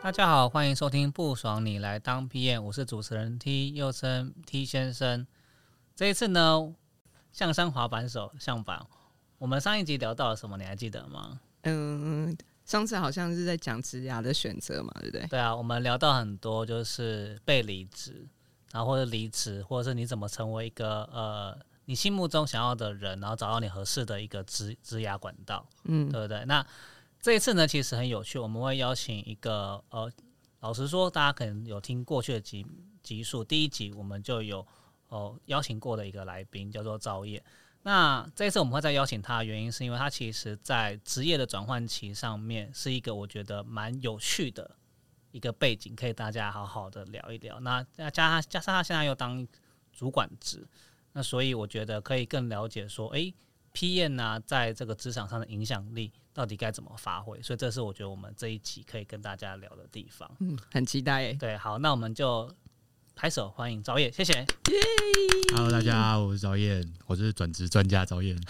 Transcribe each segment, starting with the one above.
大家好，欢迎收听不爽你来当 PM，我是主持人 T，又称 T 先生。这一次呢，象山滑板手向板，我们上一集聊到了什么？你还记得吗？嗯，上次好像是在讲职涯的选择嘛，对不对？对啊，我们聊到很多，就是被离职，然后或者离职，或者是你怎么成为一个呃你心目中想要的人，然后找到你合适的一个职职涯管道，嗯，对不对？那这一次呢，其实很有趣，我们会邀请一个呃，老实说，大家可能有听过去的集集数，第一集我们就有哦邀请过的一个来宾叫做赵烨。那这一次我们会再邀请他的原因，是因为他其实在职业的转换期上面是一个我觉得蛮有趣的一个背景，可以大家好好的聊一聊。那加加加上他现在又当主管职，那所以我觉得可以更了解说，诶 p n 呢在这个职场上的影响力到底该怎么发挥？所以这是我觉得我们这一集可以跟大家聊的地方。嗯，很期待诶。对，好，那我们就拍手欢迎赵烨，谢谢。Hello，大家好，我是赵燕，我是转职专家赵燕。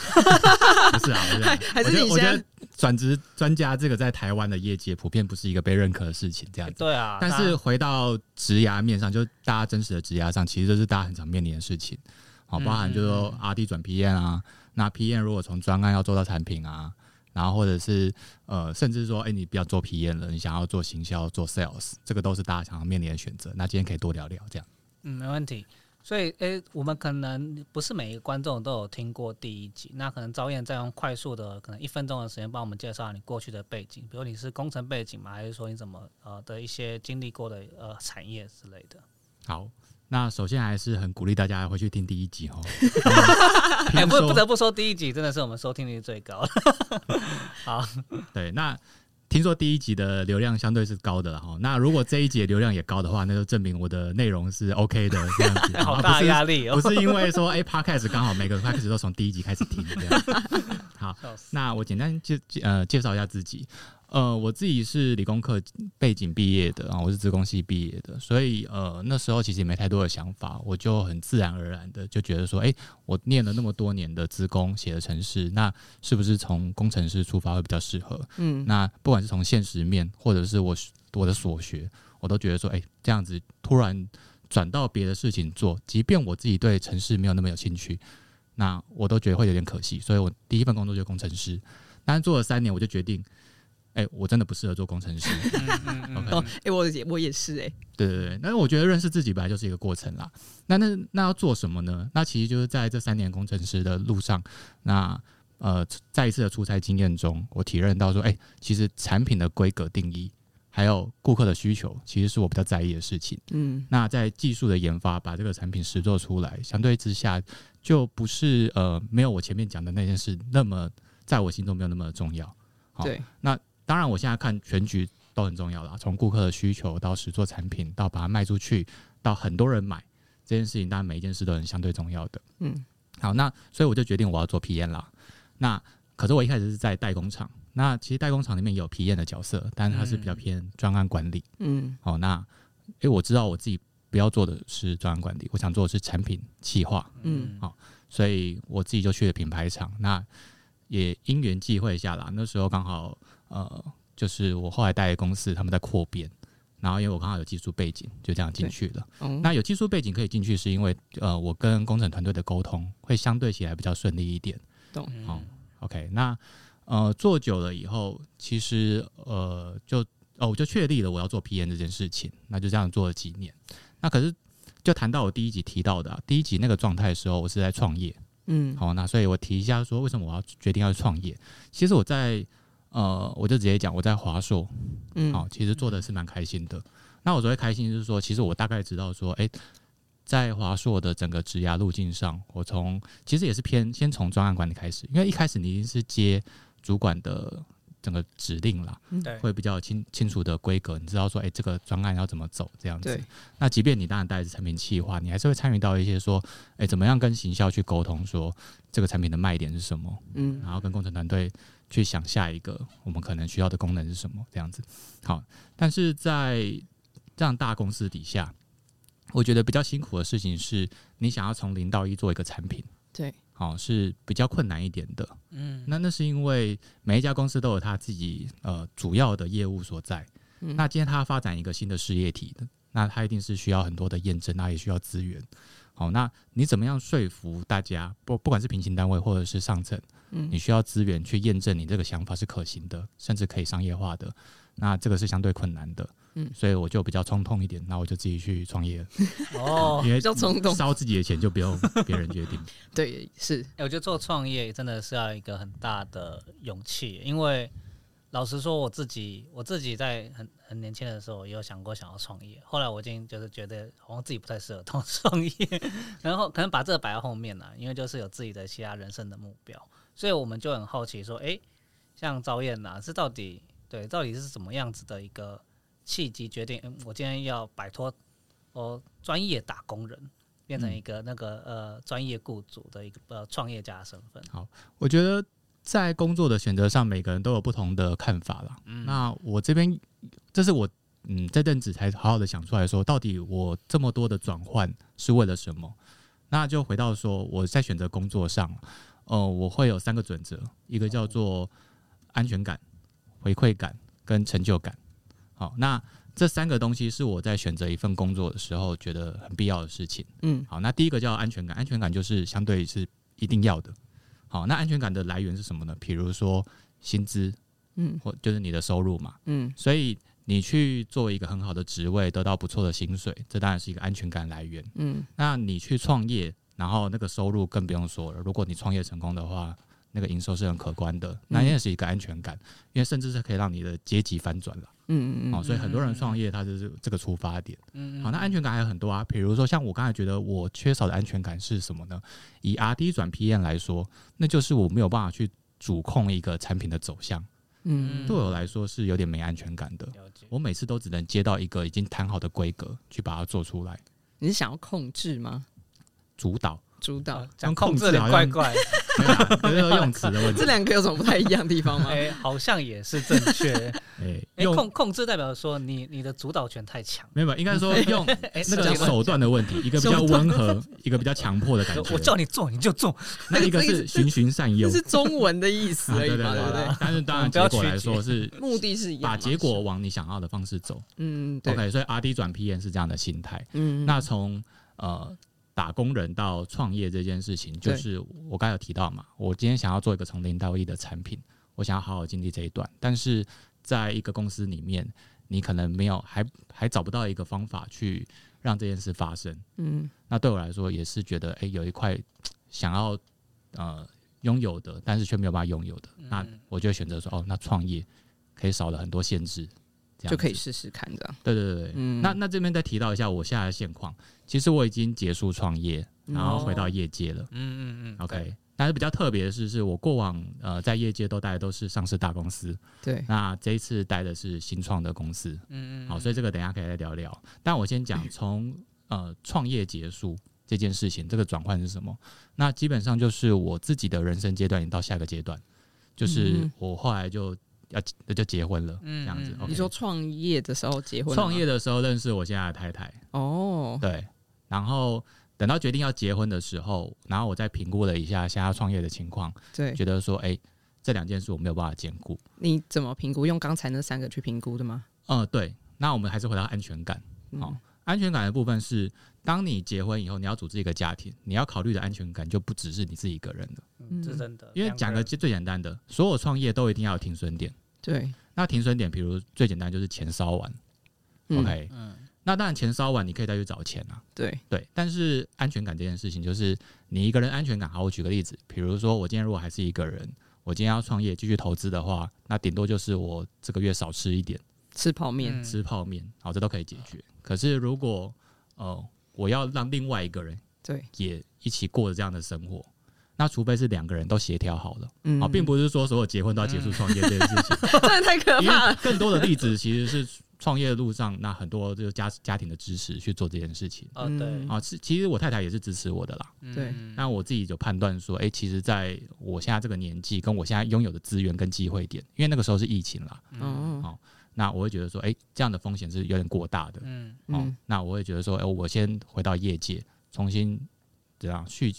不是啊，不是啊还是我觉得转职专家这个在台湾的业界普遍不是一个被认可的事情，这样子。对啊，但是回到职涯面上，就大家真实的职涯上，其实这是大家很常面临的事情。好，包含就是说 R D 转 P N 啊，那 P N 如果从专案要做到产品啊，然后或者是呃，甚至说，哎、你不要做 P N 了，你想要做行销、做 Sales，这个都是大家想要面临的选择。那今天可以多聊聊这样。嗯，没问题。所以，诶、我们可能不是每一个观众都有听过第一集，那可能赵燕再用快速的可能一分钟的时间帮我们介绍你过去的背景，比如你是工程背景吗？还是说你怎么呃的一些经历过的呃产业之类的？好，那首先还是很鼓励大家回去听第一集哦。哎、不不得不说，第一集真的是我们收听率最高的。好，对，那听说第一集的流量相对是高的了哈。那如果这一集的流量也高的话，那就证明我的内容是 OK 的这样子。好大压力哦。不是因为说哎、p o d c a s t 刚好每个 podcast 都从第一集开始听这样。好，那我简单介介呃介绍一下自己。呃，我自己是理工科背景毕业的啊，我是资工系毕业的，所以呃那时候其实也没太多的想法，我就很自然而然的就觉得说，哎、我念了那么多年的资工，写的城市，那是不是从工程师出发会比较适合？嗯，那不管是从现实面，或者是我我的所学，我都觉得说，哎、这样子突然转到别的事情做，即便我自己对城市没有那么有兴趣，那我都觉得会有点可惜。所以我第一份工作就是工程师，但是做了三年，我就决定，哎、我真的不适合做工程师。OK，哦，哎，我也我也是哎，对对对，那我觉得认识自己本来就是一个过程啦。那那那要做什么呢？那其实就是在这三年工程师的路上，那呃，再一次的出差经验中，我体认到说，哎、其实产品的规格定义，还有顾客的需求，其实是我比较在意的事情。嗯那在技术的研发，把这个产品实做出来，相对之下，就不是呃，没有我前面讲的那件事那么，在我心中没有那么重要。好对，当然，我现在看全局都很重要啦，从顾客的需求到实做产品，到把它卖出去，到很多人买这件事情，当然每一件事都很相对重要的。嗯好，那所以我就决定我要做 PM 啦。那可是我一开始是在代工厂，那其实代工厂里面也有 PM 的角色，但是它是比较偏专案管理。嗯好，那因为我知道我自己不要做的是专案管理，我想做的是产品企划，嗯好所以我自己就去了品牌厂。那也因缘际会下啦，那时候刚好呃，就是我后来带的公司他们在扩编，然后因为我刚好有技术背景，就这样进去了。哦，那有技术背景可以进去，是因为呃，我跟工程团队的沟通会相对起来比较顺利一点。懂好、OK，那呃做久了以后，其实呃就哦我就确立了我要做 PM 这件事情，那就这样做了几年。那可是就谈到我第一集提到的、啊，第一集那个状态的时候，我是在创业。嗯好，那所以我提一下说，为什么我要决定要创业？其实我在呃，我就直接讲我在华硕，嗯。好、其实做的是蛮开心的。那我所谓开心，就是说，其实我大概知道说，诶，在华硕的整个职涯路径上，我从其实也是偏先从专案管理开始，因为一开始你一定是接主管的整个指令啦，对，会比较清清楚的规格，你知道说，诶，这个专案要怎么走这样子。那即便你当然带着产品企划，你还是会参与到一些说，诶，怎么样跟行销去沟通，说这个产品的卖点是什么，嗯。然后跟工程团队去想下一个我们可能需要的功能是什么这样子。好，但是在这样大公司底下，我觉得比较辛苦的事情是你想要从零到一做一个产品，对，好、是比较困难一点的。嗯，那那是因为每一家公司都有它自己呃主要的业务所在。嗯那今天它要发展一个新的事业体的，那它一定是需要很多的验证，那也需要资源。好，那你怎么样说服大家？不，不管是平行单位或者是上层，嗯你需要资源去验证你这个想法是可行的，甚至可以商业化的。那这个是相对困难的，嗯所以我就比较冲动一点，那我就自己去创业了，哦，因为比较冲动，烧自己的钱就不用别人决定。对，是，欸我觉得做创业真的是要一个很大的勇气，因为老实说，我自己我自己在很很年轻的时候也有想过想要创业，后来我已经就是觉得好像自己不太适合当 创业，然后可能把这个摆在后面了，因为就是有自己的其他人生的目标，所以我们就很好奇说，诶，像赵燕呐，是到底对到底是怎么样子的一个契机决定，嗯，我今天要摆脱哦专业打工人。变成一个那个呃专业雇主的一个呃创业家的身份，好我觉得在工作的选择上，每个人都有不同的看法啦。那我这边，这是我嗯这阵子才好好的想出来说，到底我这么多的转换是为了什么？那就回到说，我在选择工作上，呃，我会有三个准则，一个叫做安全感、回馈感跟成就感。好，那这三个东西是我在选择一份工作的时候觉得很必要的事情。嗯好，那第一个叫安全感，安全感就是相对是一定要的。好，那安全感的来源是什么呢？比如说薪资，嗯或就是你的收入嘛。嗯所以你去做一个很好的职位，得到不错的薪水，这当然是一个安全感来源。嗯那你去创业，然后那个收入更不用说了。如果你创业成功的话，那个营收是很可观的，那也是一个安全感，因为甚至是可以让你的阶级翻转了。嗯嗯嗯哦，所以很多人创业，他就是这个出发点。嗯好，那安全感还有很多啊，比如说像我刚才觉得我缺少的安全感是什么呢？以 R D 转 P N 来说，那就是我没有办法去主控一个产品的走向，嗯对我来说是有点没安全感的。我每次都只能接到一个已经谈好的规格去把它做出来，你是想要控制吗？主导。主导呃讲控控制的怪怪，没有用词的问题这。两个有什么不太一样的地方吗？哎，好像也是正确。哎，哎，控控制代表说你你的主导权太强，没有，应该说用哎，那个手段的问题，一个比较温和，一个比较强迫的感觉。我叫你做你就做，那一个是循循善诱这，是中文的意思啊而已嘛，对对对对不对？但是当然结果来说是目的是一样，把结果往你想要的方式走。嗯对 OK，所以 R D 转 P N 是这样的心态。嗯那从呃打工人到创业这件事情，就是我刚才有提到嘛，我今天想要做一个从零到一的产品，我想要好好经历这一段，但是在一个公司里面，你可能没有还还找不到一个方法去让这件事发生。嗯。那对我来说也是觉得，哎、有一块 想要呃拥有的，但是却没有办法拥有的，那我就选择说，哦，那创业可以少了很多限制，这样就可以试试看这样。对对对对，嗯。那那这边再提到一下我现在的现况，其实我已经结束创业，然后回到业界了。嗯嗯嗯 OK，但是比较特别的是，是我过往呃在业界都待的都是上市大公司，对，那这一次待的是新创的公司。嗯嗯，好，所以这个等一下可以再聊聊。但我先讲 从呃创业结束这件事情，这个转换是什么？那基本上就是我自己的人生阶段已经到下个阶段，就是嗯。我后来就要就结婚了，嗯这样子嗯。OK 你说创业的时候结婚，创业的时候认识我现在的太太，哦，对，然后等到决定要结婚的时候，然后我再评估了一下现在创业的情况，对，觉得说，哎、这两件事我没有办法兼顾。你怎么评估？用刚才那三个去评估的吗？嗯、对，那我们还是回到安全感。嗯好、安全感的部分是，当你结婚以后，你要组织一个家庭，你要考虑的安全感就不只是你自己一个人了。嗯，这是真的，因为讲个最最简单的，所有创业都一定要有停损点。对那停损点，比如最简单就是钱烧完、嗯 o k 嗯那当然钱烧完，你可以再去找钱啊。对，对，但是安全感这件事情，就是你一个人安全感。好，我举个例子，比如说我今天如果还是一个人，我今天要创业继续投资的话，那顶多就是我这个月少吃一点，吃泡面，嗯吃泡面，好，这都可以解决。可是如果呃我要让另外一个人对，也一起过着这样的生活，那除非是两个人都协调好了，嗯。啊，并不是说所有结婚都要结束创业这件事情，真的太可怕了。更多的例子其实是创业的路上，那很多就是家家庭的支持去做这件事情。哦，对。嗯，啊，是其实我太太也是支持我的啦。对嗯。那我自己就判断说，哎、其实在我现在这个年纪，跟我现在拥有的资源跟机会点，因为那个时候是疫情啦，嗯，好那我会觉得说，哎、这样的风险是有点过大的。嗯哦，嗯那我会觉得说，哎、我先回到业界，重新怎样去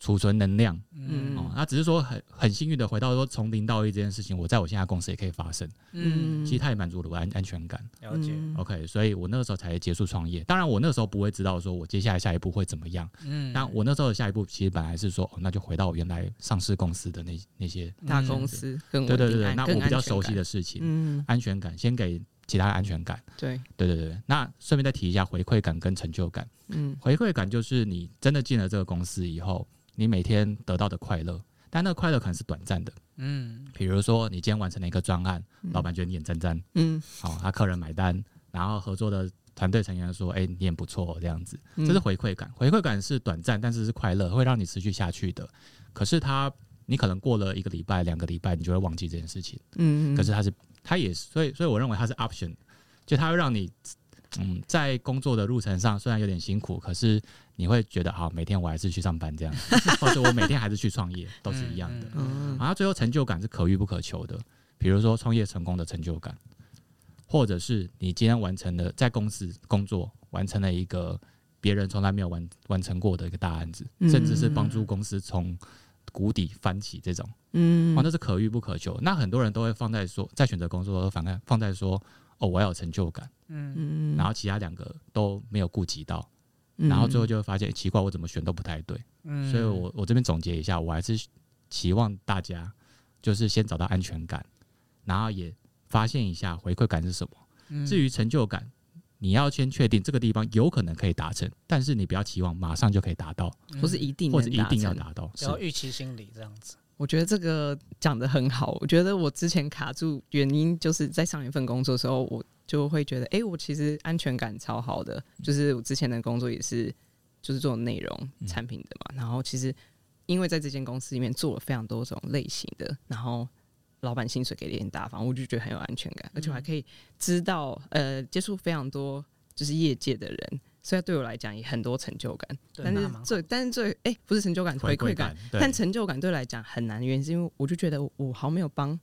储存能量。嗯哦，那只是说很很幸运的回到说从零到一这件事情，我在我现在公司也可以发生。嗯，其实它也满足了我安安全感。了解，嗯 OK，所以我那个时候才结束创业。当然，我那个时候不会知道说我接下来下一步会怎么样。嗯，那我那时候的下一步其实本来是说，哦，那就回到我原来上市公司的那那些，大公司对对对对，那我比较熟悉的事情，嗯，安全感先给其他的安全感。对，对对对，那顺便再提一下回馈感跟成就感。嗯回馈感就是你真的进了这个公司以后，你每天得到的快乐，但那个快乐可能是短暂的。嗯比如说你今天完成了一个专案，老板觉得你眼睁睁，嗯，好、他客人买单，然后合作的团队成员说，哎、你也不错，这样子，嗯这是回馈感。回馈感是短暂，但是是快乐，会让你持续下去的。可是他，你可能过了一个礼拜、两个礼拜，你就会忘记这件事情。嗯，可是他是，他也是，所以，所以我认为他是 option，就他会让你，嗯，在工作的路程上虽然有点辛苦，可是你会觉得，好，每天我还是去上班这样，或者我每天还是去创业，都是一样的。嗯然后最后成就感是可遇不可求的，比如说创业成功的成就感，或者是你今天完成了在公司工作完成了一个别人从来没有完完成过的一个大案子，嗯。甚至是帮助公司从谷底翻起这种，嗯。哦，那是可遇不可求。那很多人都会放在说，在选择工作的时候反看放在说，哦，我要有成就感，嗯嗯，然后其他两个都没有顾及到，嗯然后最后就会发现、诶奇怪，我怎么选都不太对。嗯，所以我我这边总结一下，我还是期望大家就是先找到安全感，然后也发现一下回馈感是什么。嗯至于成就感，你要先确定这个地方有可能可以达成，但是你不要期望马上就可以达到，或是一定或者一定要达到。是不要预期心理这样子，我觉得这个讲的很好。我觉得我之前卡住原因就是在上一份工作的时候，我就会觉得，哎、我其实安全感超好的，就是我之前的工作也是就是做内容嗯产品的嘛。然后其实因为在这间公司里面做了非常多种类型的，然后老板薪水给的也很大方，我就觉得很有安全感，而且我还可以知道呃接触非常多就是业界的人，所以对我来讲也很多成就感。但是对那蛮好最但是最哎、不是成就感，回馈感。，对但成就感对我来讲很难，原因是因为我就觉得我好没有帮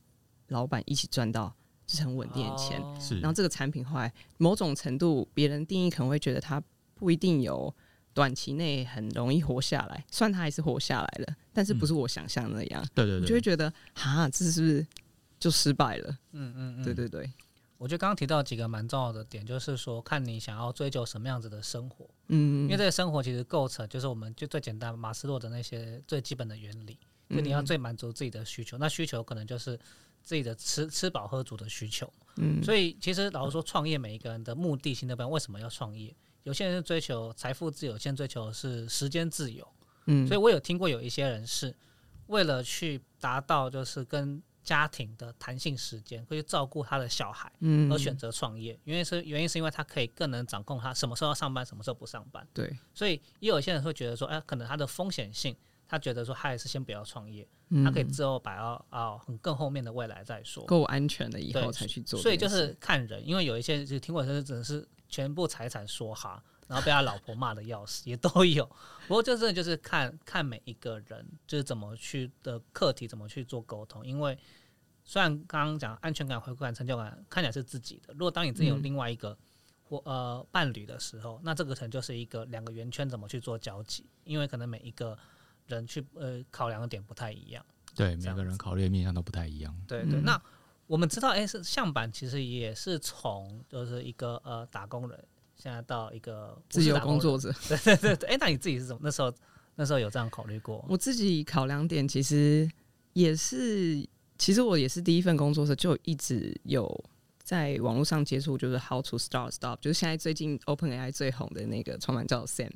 老板一起赚到就是很稳定的钱，哦。是。然后这个产品后来某种程度别人定义可能会觉得它不一定有短期内很容易活下来，虽然它还是活下来了，但是不是我想象的那样，对对对，我就会觉得哈，这是不是就失败了？嗯嗯嗯，对对对，我觉得刚刚提到几个蛮重要的点，就是说看你想要追求什么样子的生活，嗯，因为这个生活其实构成就是我们就最简单马斯洛的那些最基本的原理，就你要嗯。最满足自己的需求，那需求可能就是自己的吃吃饱喝足的需求。嗯，所以其实老实说，创业每一个人的目的性都不一样。为什么要创业？有些人是追求财富自由，有些人追求的是时间自由。嗯，所以我有听过有一些人是为了去达到就是跟家庭的弹性时间，会去照顾他的小孩，嗯而选择创业。原因是原因是因为他可以更能掌控他什么时候要上班，什么时候不上班。对，所以也有些人会觉得说，哎，可能他的风险性，他觉得说他还是先不要创业，嗯他可以之后摆到啊很更后面的未来再说。够安全的以后才去做所以，就是看人，因为有一些就听过是只是全部财产说哈，然后被他老婆骂的要死，也都有。不过这真的就是看看每一个人就是怎么去的课题，怎么去做沟通。因为虽然刚刚讲安全感、回馈感、成就感看起来是自己的，如果当你自己有嗯另外一个或呃伴侣的时候，那这个可能就是一个两个圆圈怎么去做交集，因为可能每一个人去呃考量的点不太一样。对每个人考虑的面向都不太一样。对对，嗯那我们知道，哎、是向板其实也是从就是一个呃打工人，现在到一个自由是打人，工作者。对对对对，哎、那你自己是怎么那时候那时候有这样考虑过？我自己考量点其实也是，其实我也是第一份工作的时候就一直有在网络上接触，就是 How to Start Stop，就是现在最近 Open AI 最红的那个创办叫 Sam，、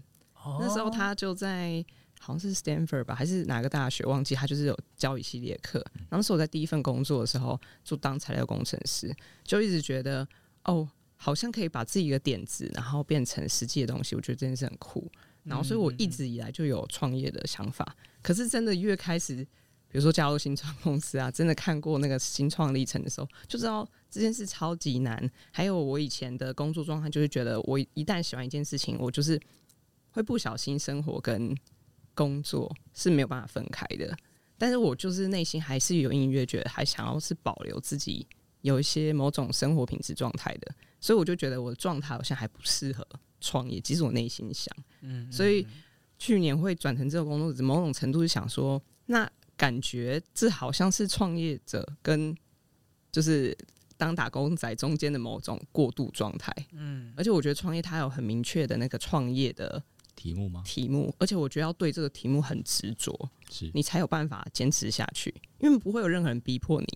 那时候哦他就在好像是 Stanford 吧，还是哪个大学忘记，他就是有教一系列课。然后那时我在第一份工作的时候，就当材料工程师，就一直觉得哦，好像可以把自己的点子，然后变成实际的东西，我觉得这件事很酷。然后，所以我一直以来就有创业的想法。可是真的越开始比如说加入新创公司啊，真的看过那个新创历程的时候，就知道这件事超级难。还有我以前的工作状态，就是觉得我一旦喜欢一件事情，我就是会不小心生活跟工作是没有办法分开的。但是我就是内心还是有隐约觉得，还想要是保留自己有一些某种生活品质状态的，所以我就觉得我的状态好像还不适合创业。其实我内心想，嗯，所以去年会转成这个工作，某种程度是想说，那。感觉这好像是创业者跟就是当打工仔中间的某种过渡状态，嗯，而且我觉得创业它有很明确的那个创业的题目吗？题目，而且我觉得要对这个题目很执着，是你才有办法坚持下去，因为不会有任何人逼迫你，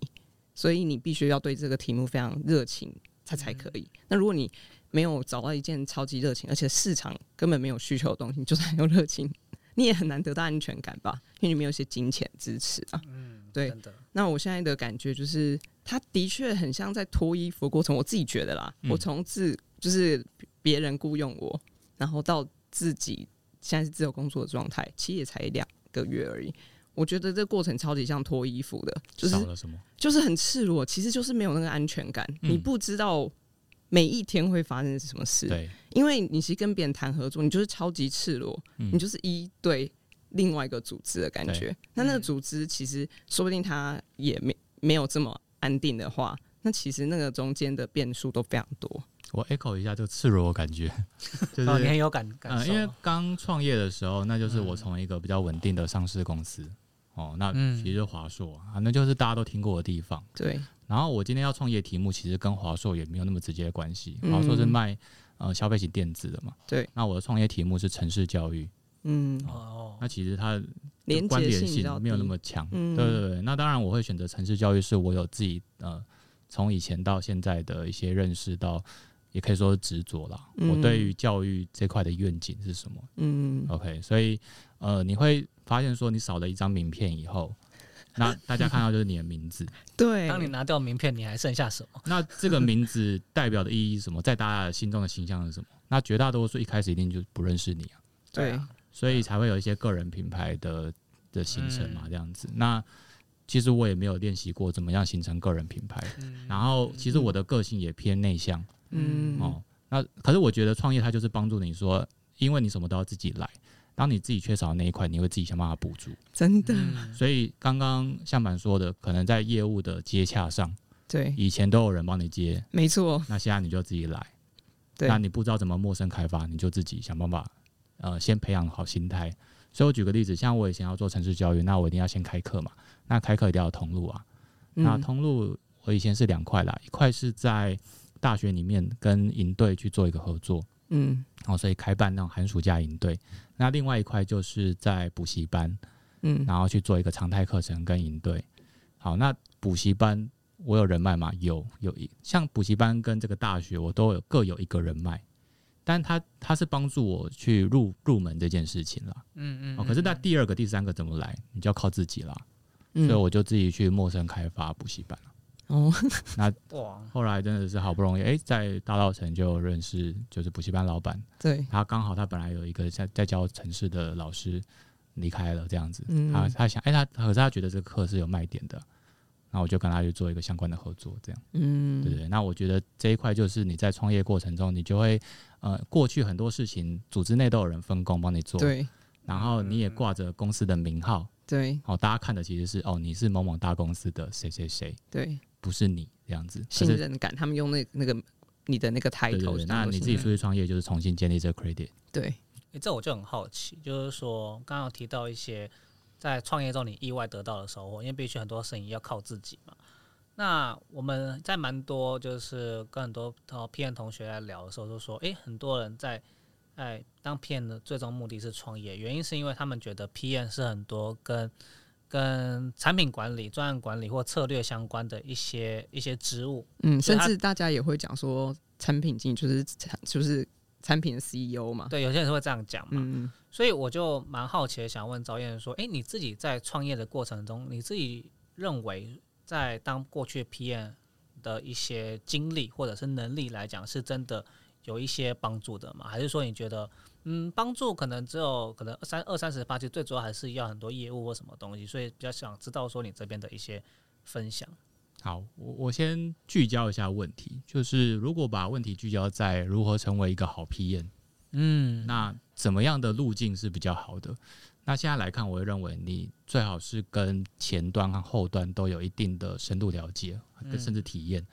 所以你必须要对这个题目非常热情，它才可以。那如果你没有找到一件超级热情，而且市场根本没有需求的东西，就算有热情。你也很难得到安全感吧，因为你没有一些金钱支持啊。嗯，对。那我现在的感觉就是，他的确很像在脱衣服过程。我自己觉得啦，我从自就是别人雇佣我，然后到自己现在是自由工作的状态，其实也才两个月而已。我觉得这过程超级像脱衣服的，就是就是很赤裸，其实就是没有那个安全感。你不知道。每一天会发生什么事？对，因为你其实跟别人谈合作，你就是超级赤裸，你就是一对另外一个组织的感觉。那那个组织其实说不定他也没没有这么安定的话，那其实那个中间的变数都非常多。我 echo 一下这个赤裸的感觉，就是你很有感感受。因为刚创业的时候，那就是我从一个比较稳定的上市公司哦，那其实华硕啊，那就是大家都听过的地方。对。然后我今天要创业题目，其实跟华硕也没有那么直接的关系。华硕是卖呃消费型电子的嘛？对。那我的创业题目是城市教育。嗯哦。那其实它关联性没有那么强。对对对。那当然我会选择城市教育，是我有自己呃从以前到现在的一些认识，到也可以说是执着了。我对于教育这块的愿景是什么？嗯。OK，所以呃你会发现说你少了一张名片以后。那大家看到就是你的名字，对。当你拿掉名片，你还剩下什么？那这个名字代表的意义是什么？在大家心中的形象是什么？那绝大多数一开始一定就不认识你啊。对。所以才会有一些个人品牌的的形成嘛，这样子。那其实我也没有练习过怎么样形成个人品牌。然后其实我的个性也偏内向。嗯。哦，那可是我觉得创业它就是帮助你说，因为你什么都要自己来。当你自己缺少的那一块，你会自己想办法补足。真的。所以刚刚向板说的，可能在业务的接洽上，对，以前都有人帮你接，没错。那现在你就自己来。对。那你不知道怎么陌生开发，你就自己想办法，呃，先培养好心态。所以我举个例子，像我以前要做城市教育，那我一定要先开课嘛。那开课一定要通路啊。那通路我以前是两块啦，一块是在大学里面跟营队去做一个合作。嗯，然后所以开办那种寒暑假营队，那另外一块就是在补习班，嗯，然后去做一个常态课程跟营队。好，那补习班我有人脉吗？有，有一像补习班跟这个大学，我都有各有一个人脉，但他他是帮助我去入入门这件事情了，嗯嗯。哦，可是那第二个、第三个怎么来？你就要靠自己了，所以我就自己去陌生开发补习班了。哦，那 哇，后来真的是好不容易，哎，在大稻城就认识，就是补习班老板。对，他刚好他本来有一个在在教城市的老师离开了，这样子，他他想，哎，他可是他觉得这个课是有卖点的，那我就跟他去做一个相关的合作，这样，嗯，对对。那我觉得这一块就是你在创业过程中，你就会，呃，过去很多事情组织内都有人分工帮你做，对，然后你也挂着公司的名号，对，哦，大家看的其实是哦，你是某某大公司的谁谁谁，对。不是你这样子，信任感，他们用那那个你的那个抬头，那你自己出去创业就是重新建立这个 credit。对，这我就很好奇，就是说刚刚提到一些在创业中你意外得到的收获，因为必须很多生意要靠自己嘛。那我们在蛮多就是跟很多呃 P N 同学来聊的时候，都说，哎，很多人在哎当 P N 的最终目的是创业，原因是因为他们觉得 P N 是很多跟跟产品管理、专案管理或策略相关的一些一些职务，嗯，甚至大家也会讲说，产品经理就是产就是产品的 CEO 嘛，对，有些人会这样讲嘛，嗯，所以我就蛮好奇的，想问赵燕说，哎，你自己在创业的过程中，你自己认为在当过去 PM 的一些经历或者是能力来讲，是真的有一些帮助的吗？还是说你觉得嗯，帮助可能只有可能三二三十八，其实最主要还是要很多业务或什么东西，所以比较想知道说你这边的一些分享。好，我我先聚焦一下问题，就是如果把问题聚焦在如何成为一个好 PM，嗯，那怎么样的路径是比较好的？那现在来看，我会认为你最好是跟前端和后端都有一定的深度了解，跟甚至体验。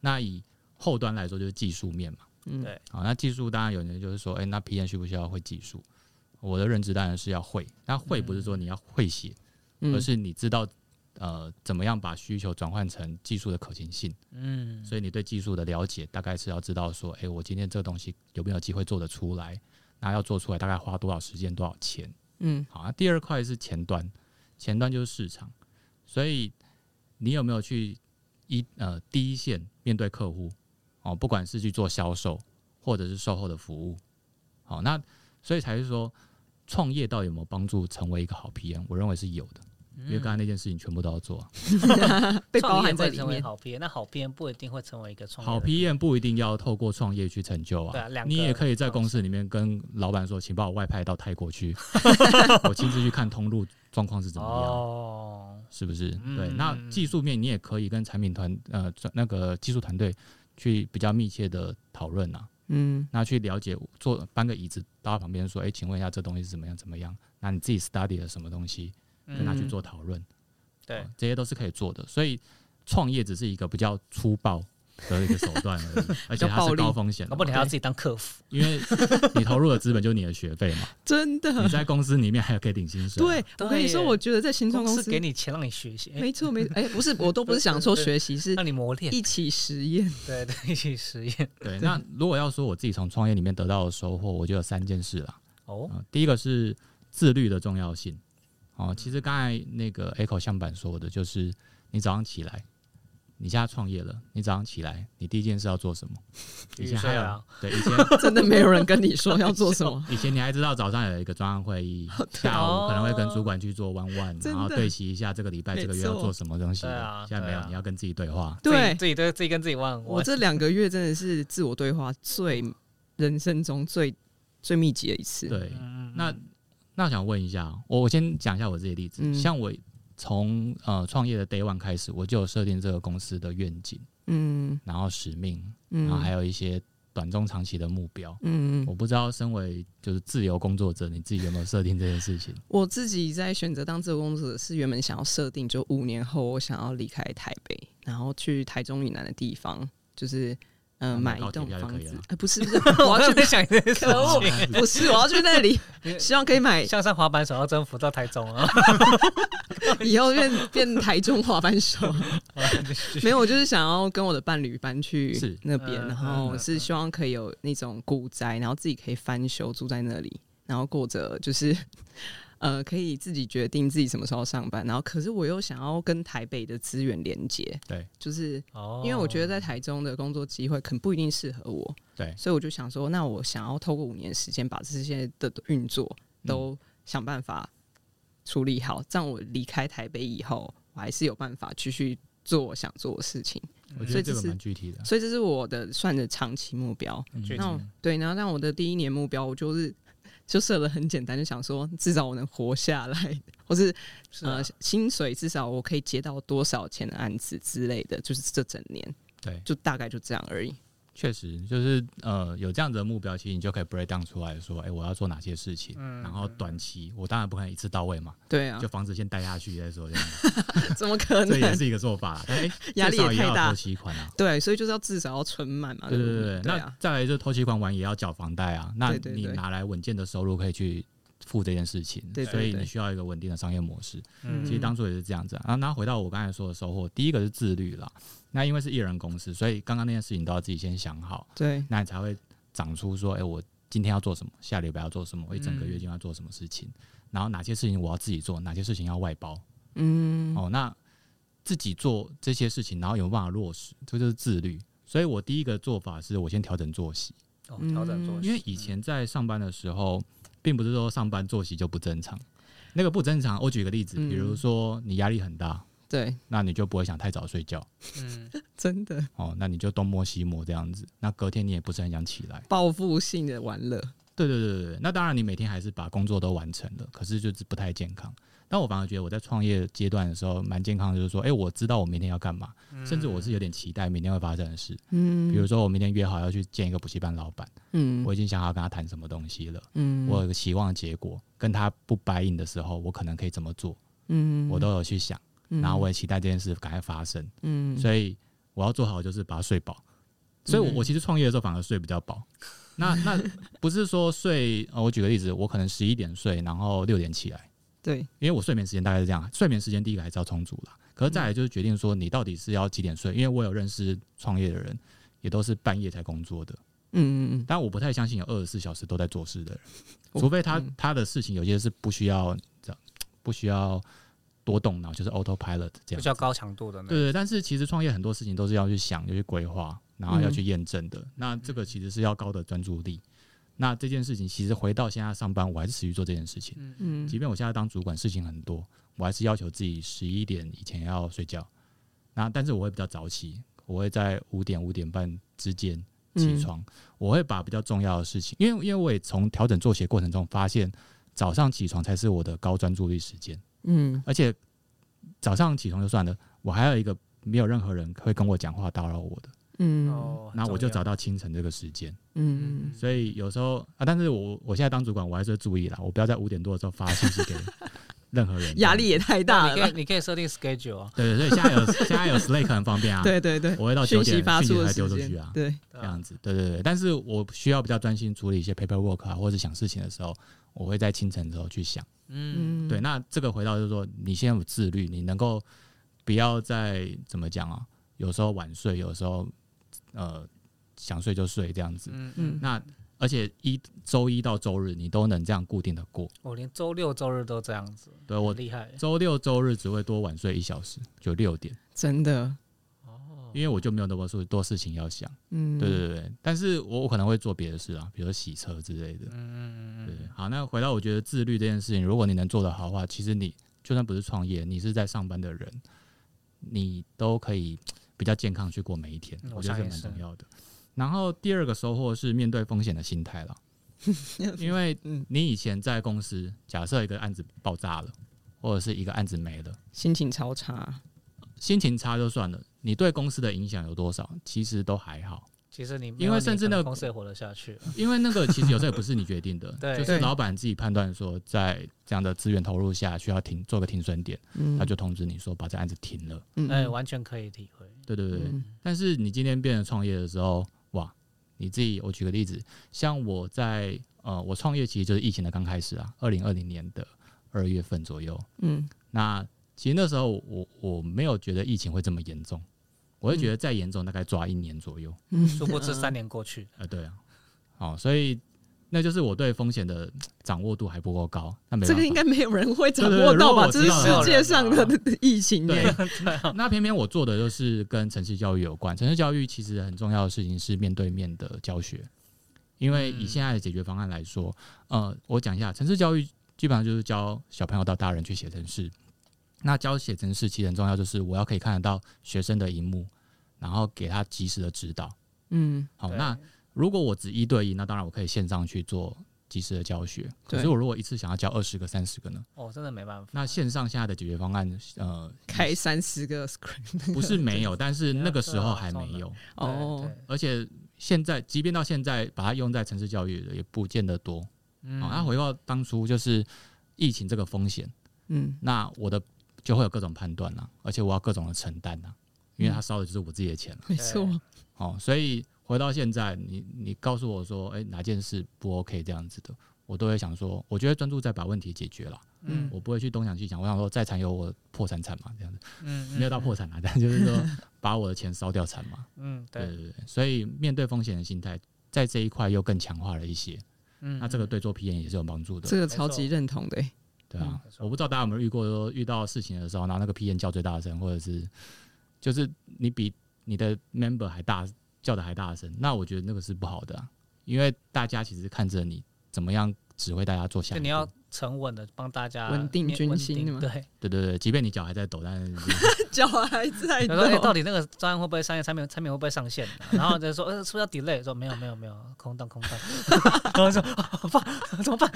那以后端来说，就是技术面嘛。嗯对，好，那技术当然有人就是说，哎、那 PM 需不需要会技术？我的认知当然是要会。那会不是说你要会写，嗯而是你知道呃怎么样把需求转换成技术的可行性。嗯，所以你对技术的了解，大概是要知道说，哎、我今天这个东西有没有机会做得出来？那要做出来大概花多少时间、多少钱？嗯好，那第二块是前端，前端就是市场，所以你有没有去一呃第一线面对客户哦，不管是去做销售或者是售后的服务，好，那所以才是说创业到底有没有帮助成为一个好 PM？我认为是有的，因为刚才那件事情全部都要做啊。被包创业含在里面。会成为好 PM，那好 PM 不一定会成为一个创业好的 PM 不一定要透过创业去成就啊，对啊你也可以在公司里面跟老板说，请把我外派到泰国去，我亲自去看通路状况是怎么样。哦，是不是？嗯对，那技术面你也可以跟产品团呃那个技术团队去比较密切的讨论啊，嗯那去了解做搬个椅子到他旁边说，哎、请问一下这东西是怎么样怎么样？那你自己 study 了什么东西，跟他去做讨论，嗯对哦，这些都是可以做的。所以创业只是一个比较粗暴的一个手段而已，而且它是高风险不你还要自己当客服，因为你投入的资本就是你的学费嘛，真的。你在公司里面还有可以领薪水啊，对，我跟你说，我觉得在新创公司给你钱让你学习，哎没错没错，哎，不是，我都不是想说学习，是让你磨练，一起实验。对对，一起实验。对。那如果要说我自己从创业里面得到的收获，我就有三件事啦。哦，呃，第一个是自律的重要性。哦，其实刚才那个 Echo 向板说的，就是你早上起来，你现在创业了，你早上起来，你第一件事要做什么？以前还有、啊对，以前 真的没有人跟你说要做什么，以前你还知道早上有一个专案会议，下午可能会跟主管去做 one one，然后对齐一下这个礼拜这个月要做什么东西。对啊现在没有，啊你要跟自己对话。对自己对自己跟自己问，我这两个月真的是自我对话最人生中最最密集的一次。对，嗯那那我想问一下，我我先讲一下我自己的例子。嗯像我从呃创业的 day one 开始，我就有设定这个公司的愿景，嗯然后使命，嗯，然后还有一些短中长期的目标。嗯，我不知道，身为就是自由工作者，你自己有没有设定这件事情？我自己在选择当自由工作者是原本想要设定，就五年后我想要离开台北，然后去台中以南的地方，就是嗯、呃哦买一栋房子票就可以了。哎、不是不是，我要去 想一件事可恶情，不是，我要去那里，希望可以买，向上滑板手要征服到台中啊，以后变变台中滑板手。没有，我就是想要跟我的伴侣搬去那边，嗯然后嗯是希望可以有那种古宅，然后自己可以翻修住在那里，然后过着就是呃可以自己决定自己什么时候上班，然后可是我又想要跟台北的资源连接，对就是哦因为我觉得在台中的工作机会可能不一定适合我，对，所以我就想说，那我想要透过五年时间把这些的运作都想办法处理好，这样我离开台北以后，我还是有办法继续做我想做的事情。我觉得这个蛮具体的。所以这是我的算的长期目标。具体那对，然后让我的第一年目标，我就是就设的很简单，就想说至少我能活下来，或是呃薪水至少我可以接到多少钱的案子之类的，就是这整年对，就大概就这样而已。确实就是呃有这样子的目标，其实你就可以 break down 出来说，哎、我要做哪些事情。嗯然后短期我当然不可能一次到位嘛，对啊就，房子先贷下去再说，这样 怎么可能？这也是一个做法啦。哎、压力也太大投期款啊。对，所以就是要至少要存满嘛。对对不对对，那再来就是投期款完也要缴房贷啊。那你拿来稳健的收入可以去付这件事情，所以你需要一个稳定的商业模式。嗯其实当初也是这样子啊。然后那回到我刚才说的收获，第一个是自律啦。那因为是艺人公司，所以刚刚那件事情都要自己先想好，对，那你才会长出说，哎、我今天要做什么，下礼拜要做什么，我一整个月就要做什么事情，然后哪些事情我要自己做，哪些事情要外包。嗯，哦，那自己做这些事情，然后有没有办法落实，这就是自律。所以我第一个做法是我先调整作息，哦调整作息，因为以前在上班的时候，并不是说上班作息就不正常。那个不正常，我举个例子，比如嗯说你压力很大，对，那你就不会想太早睡觉嗯 真的哦，那你就东摸西摸这样子，那隔天你也不是很想起来。报复性的玩乐。对对对对对，那当然你每天还是把工作都完成了，可是就是不太健康。但我反而觉得我在创业阶段的时候蛮健康的，就是说，哎、我知道我明天要干嘛，甚至我是有点期待明天会发生的事。嗯，比如说我明天约好要去见一个补习班老板，嗯我已经想好跟他谈什么东西了，嗯我有个期望的结果，跟他不白应的时候，我可能可以怎么做，嗯我都有去想，嗯然后我也期待这件事赶快发生。嗯所以我要做好就是把它睡饱。所以我，嗯我其实创业的时候反而睡比较饱。那那不是说睡，呃，我举个例子，我可能十一点睡，然后六点起来，对，因为我睡眠时间大概是这样。睡眠时间第一个还是要充足啦，可是再来就是决定说你到底是要几点睡，因为我有认识创业的人，也都是半夜才工作的。嗯嗯嗯但我不太相信有二十四小时都在做事的人，除非他嗯他的事情有些是不需要这样不需要多动脑，就是 autopilot 这样子。比较高强度的那对对，但是其实创业很多事情都是要去想、要去规划，然后要去验证的。那这个其实是要高的专注力。那这件事情其实回到现在上班，我还是持续做这件事情。嗯即便我现在当主管，事情很多，我还是要求自己十一点以前要睡觉。那但是我会比较早起，我会在五点五点半之间起嗯床。我会把比较重要的事情，因为因为我也从调整作息过程中发现，早上起床才是我的高专注力时间。嗯而且早上起床就算了，我还有一个没有任何人会跟我讲话打扰我的，嗯。哦，那我就找到到清晨这个时间。嗯。所以有时候啊，但是我我现在当主管，我还是会注意啦，我不要在五点多的时候发信息给任何人，压力也太大了。你可以？你可以设定 schedule 啊，对对对，现在有现在有 Slack 很方便啊，，对对对，我会到九点讯息发讯息才丢出去啊，对，这样子，对对对。但是我需要比较专心处理一些 paperwork 啊，或者想事情的时候，我会在清晨的时候去想。嗯，嗯。对，那这个回到就是说，你先有自律，你能够不要再怎么讲啊？有时候晚睡，有时候呃想睡就睡这样子。嗯嗯那而且一周一到周日你都能这样固定的过。我连周六周日都这样子，对我厉害，周六周日只会多晚睡一小时，就六点，真的，因为我就没有那么多多事情要想。嗯，对对对，但是我我可能会做别的事啊，比如说洗车之类的。嗯嗯对嗯，好，那回到我觉得自律这件事情，如果你能做得好的话，其实你就算不是创业，你是在上班的人，你都可以比较健康去过每一天。嗯我觉得还蛮重要的。然后第二个收获是面对风险的心态了，因为嗯你以前在公司，假设一个案子爆炸了，或者是一个案子没了，心情超差，心情差就算了，你对公司的影响有多少？其实都还好。其实你因为甚至那个公司也活得下去。了，因为那个其实有时候也不是你决定的，对。就是老板自己判断说，在这样的资源投入下，需要停做个停损点，嗯，他就通知你说把这案子停了。嗯。哎，完全可以体会，对对对，嗯。但是你今天变成创业的时候，哇，你自己，我举个例子，像我在呃，我创业其实就是疫情的刚开始啊，二零二零年的二月份左右。嗯。那其实那时候我我没有觉得疫情会这么严重，我会觉得再严重大概抓一年左右。嗯，殊不知三年过去，呃，对啊，哦，所以那就是我对风险的掌握度还不够高。那没办法这个应该没有人会掌握到吧？这是世界上的 疫情对，那偏偏我做的就是跟城市教育有关。城市教育其实很重要的事情是面对面的教学，因为以嗯现在的解决方案来说，呃，我讲一下，城市教育基本上就是教小朋友到大人去写程式。那教写程式其实很重要，就是我要可以看得到学生的荧幕，然后给他及时的指导。嗯好，那如果我只一对一，那当然我可以线上去做及时的教学。可是我如果一次想要教二十个、三十个呢？哦，真的没办法，那线上现在的解决方案，呃，开三十个 screen 不是没有，但是那个时候还没有。哦而且现在，即便到现在，把它用在城市教育的也不见得多。嗯好，那回到当初就是疫情这个风险，嗯那我的就会有各种判断啦，而且我要各种的承担啦，因为他烧的就是我自己的钱了。没错，哦，所以回到现在，你你告诉我说，哎、哪件事不 OK 这样子的，我都会想说，我觉得专注在把问题解决了，嗯我不会去东想西想。我想说，再惨有我破产惨嘛，这样子嗯没有到破产啊，但就是说把我的钱烧掉惨嘛。嗯对，对对对，所以面对风险的心态，在这一块又更强化了一些。嗯那这个对做 PM 也是有帮助的这。个超级认同的耶，对啊我不知道大家有没有遇过，说遇到事情的时候，然后那个 P N 叫最大声，或者是就是你比你的 member 还大叫的还大声，那我觉得那个是不好的啊，因为大家其实看着你怎么样指挥大家做下一步。就你要沉稳的帮大家稳定军心对，对对对，即便你脚还在抖，但是 脚还在他说：“哎、到底那个专案会不会商业？产品产品会不会上线、啊？”然后就说：“呃，是不是要 delay？” 说：“没有，没有，没有，空档，空档。”然后说：“啊好棒，怎么办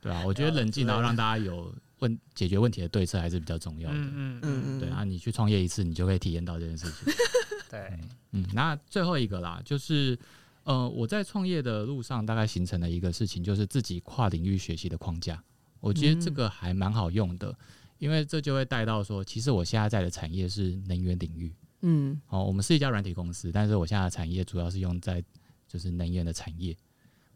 对啊，我觉得冷静，然后让大家有问解决问题的对策还是比较重？”要的。嗯嗯嗯，嗯嗯，对啊，你去创业一次，你就可以体验到这件事情。对，嗯，那最后一个啦，就是呃，我在创业的路上大概形成了一个事情，就是自己跨领域学习的框架。我觉得这个还蛮好用的，因为这就会带到说，其实我现在在的产业是能源领域。嗯哦，我们是一家软体公司，但是我现在的产业主要是用在就是能源的产业。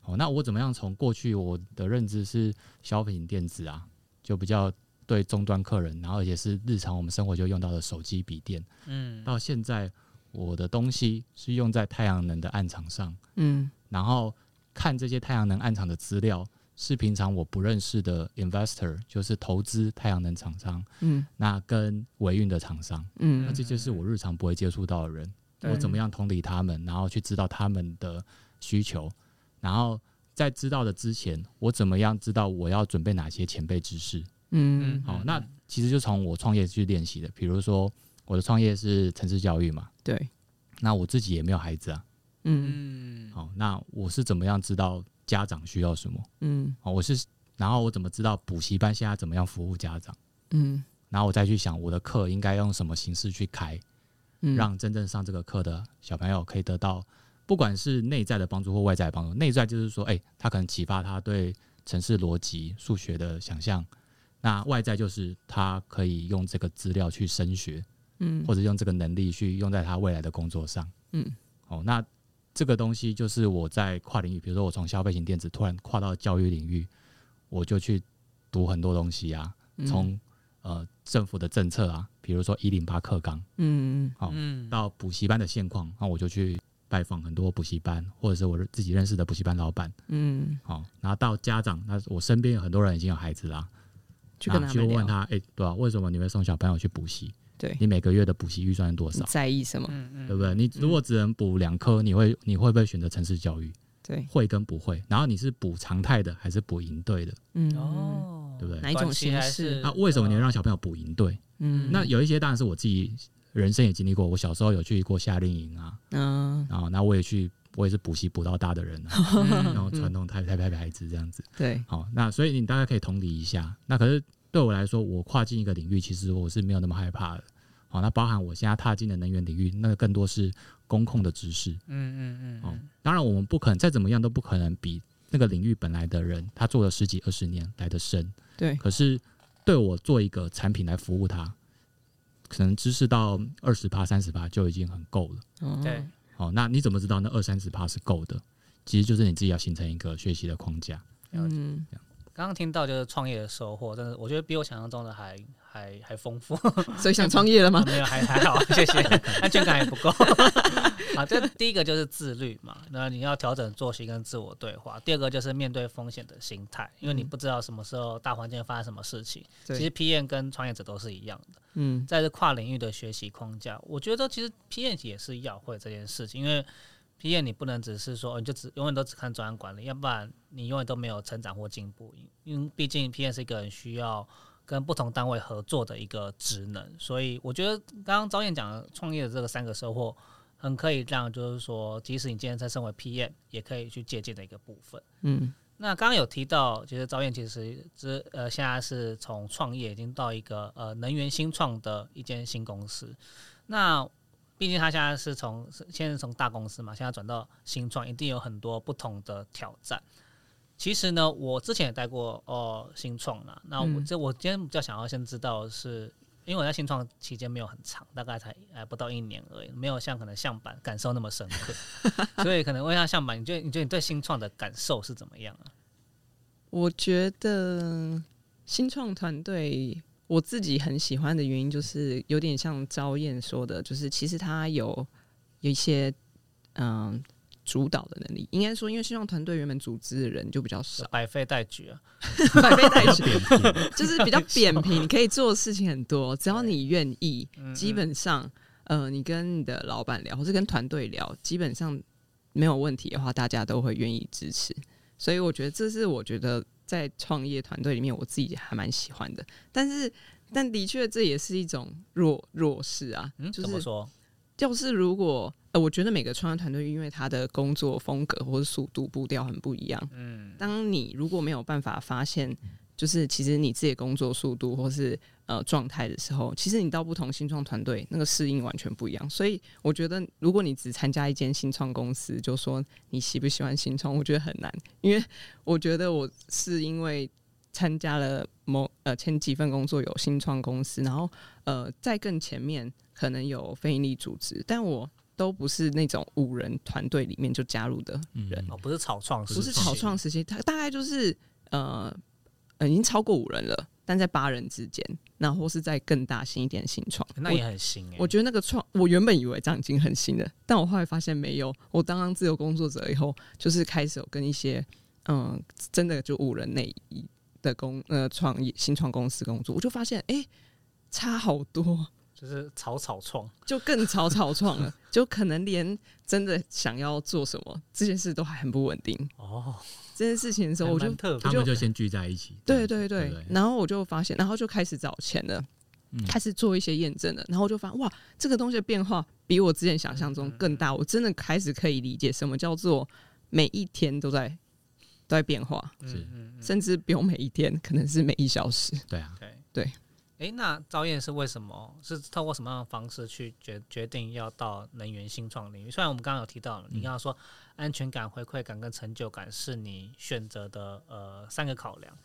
哦，那我怎么样从过去我的认知是消费品电子啊，就比较对终端客人，然后而且是日常我们生活就用到的手机、笔电，嗯到现在我的东西是用在太阳能的暗场上，嗯然后看这些太阳能暗场的资料，是平常我不认识的 investor，就是投资太阳能厂商，嗯那跟维运的厂商，嗯那嗯这就是我日常不会接触到的人。对我怎么样同理他们，然后去知道他们的需求，然后在知道的之前，我怎么样知道我要准备哪些前辈知识？嗯好，那其实就从我创业去练习的。比如说我的创业是城市教育嘛，对，那我自己也没有孩子啊。嗯嗯好，那我是怎么样知道家长需要什么？嗯好，我是，然后我怎么知道补习班现在怎么样服务家长？嗯然后我再去想我的课应该用什么形式去开，嗯，让真正上这个课的小朋友可以得到，不管是内在的帮助或外在的帮助。内在就是说，哎、他可能启发他对城市逻辑、数学的想象；那外在就是他可以用这个资料去升学，嗯。或者用这个能力去用在他未来的工作上。嗯，哦，那这个东西就是我在跨领域，比如说我从消费型电子突然跨到教育领域，我就去读很多东西啊，嗯。从、呃政府的政策啊，比如说一零八课纲。嗯好嗯。到补习班的现况，那我就去拜访很多补习班，或者是我自己认识的补习班老板，嗯，好、然后到家长，那我身边有很多人已经有孩子啦，去跟他聊，去问他，哎、对啊，为什么你会送小朋友去补习？对，你每个月的补习预算是多少？在意什么？嗯嗯对不对？你如果只能补两科，你会你会不会选择城市教育？对，会跟不会？然后你是补常态的还是补营队的？嗯哦，对不对哪一种形式是那为什么你会让小朋友补营队？嗯，那有一些当然是我自己人生也经历过，我小时候有去过夏令营啊，嗯然后那我也去，我也是补习补到大的人啊，然后传统台台台孩子这样子。对，好，那所以你大概可以同理一下。那可是对我来说，我跨进一个领域，其实我是没有那么害怕的。好，那包含我现在踏进的能源领域，那个更多是公控的知识。嗯嗯嗯哦嗯，当然我们不可能再怎么样都不可能比那个领域本来的人他做了十几二十年来的深。对，可是对我做一个产品来服务他，可能知识到二十趴、三十趴就已经很够了。哦对，好，那你怎么知道那二三十趴是够的？其实就是你自己要形成一个学习的框架。嗯，刚刚听到就是创业的收获，真的我觉得比我想象中的还还还丰富。所以想创业了吗？没有，还还好，谢谢，安全感也不够。啊，这第一个就是自律嘛，那你要调整作息跟自我对话。第二个就是面对风险的心态，因为你不知道什么时候大环境发生什么事情。对其实 PM 跟创业者都是一样的，嗯在这跨领域的学习框架，我觉得其实 PM 也是要会这件事情，因为 PM 你不能只是说哦你就只永远都只看专案管理，要不然你永远都没有成长或进步。因为毕竟 PM 是一个很需要跟不同单位合作的一个职能，所以我觉得刚刚赵燕讲的创业的这个三个收获，很可以让就是说，即使你今天在身为 PM，也可以去借鉴的一个部分。嗯那刚刚有提到，其实赵燕其实之呃现在是从创业已经到一个呃能源新创的一间新公司。那毕竟他现在是从现在从大公司嘛，现在转到新创，一定有很多不同的挑战。其实呢，我之前也带过哦新创啦。那我嗯这我今天比较想要先知道的是，因为我在新创期间没有很长，大概才还不到一年而已，没有像可能向板感受那么深刻，所以可能问一下向板，你觉得你觉得你对新创的感受是怎么样啊？我觉得新创团队我自己很喜欢的原因，就是有点像赵燕说的，就是其实他有有一些嗯主导的能力。应该说，因为希望团队原本组织的人就比较少，百废待举啊，百废待举，就是比较 扁平，你可以做的事情很多，只要你愿意，嗯基本上呃，你跟你的老板聊，或是跟团队聊，基本上没有问题的话，大家都会愿意支持。所以我觉得这是我觉得在创业团队里面，我自己还蛮喜欢的。但是，但的确这也是一种弱弱势啊。嗯，就是怎么说？就是如果呃，我觉得每个创业团队因为他的工作风格或者速度步调很不一样，嗯，当你如果没有办法发现，就是其实你自己的工作速度或是呃状态的时候，其实你到不同新创团队那个适应完全不一样。所以我觉得，如果你只参加一间新创公司，就说你喜不喜欢新创，我觉得很难，因为我觉得我是因为参加了某呃前几份工作有新创公司，然后呃在更前面可能有非营利组织，但我都不是那种五人团队里面就加入的人。哦，不是草创时期，不是草创时期，它大概就是呃呃已经超过五人了，但在八人之间，那或是在更大型一点的新创，那也很新诶、我觉得那个创，我原本以为这样已经很新了，但我后来发现没有。我当上自由工作者以后，就是开始有跟一些嗯，真的就五人内的工呃创业新创公司工作，我就发现哎、诶差好多，就是草草创，就更草草创了，就可能连真的想要做什么这件事都还很不稳定。哦，这件事情的时候，我就特他们就先聚在一起。对对对对，然后我就发现，然后就开始找钱了，嗯开始做一些验证了，然后我就发现哇，这个东西的变化比我之前想象中更大，我真的开始可以理解什么叫做每一天都在都在变化，甚至不用每一天，可能是每一小时。对啊，对对。哎，那赵燕是为什么是透过什么样的方式去决决定要到能源新创领域？虽然我们刚刚有提到了，你刚刚说安全感、回馈感跟成就感是你选择的呃三个考量，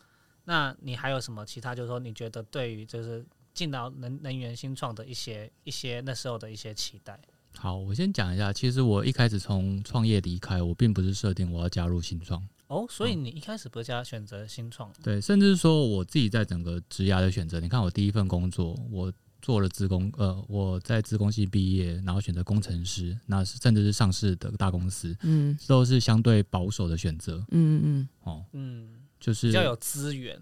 那你还有什么其他？就是说你觉得对于就是进到能能源新创的一些一些那时候的一些期待？好，我先讲一下，其实我一开始从创业离开，我并不是设定我要加入新创，哦，所以你一开始不是加选择新创，对，甚至说我自己在整个职涯的选择，你看我第一份工作，我做了职工，呃，我在职工系毕业，然后选择工程师，那是甚至是上市的大公司，嗯。都是相对保守的选择。嗯嗯哦，嗯，就是比较有资源。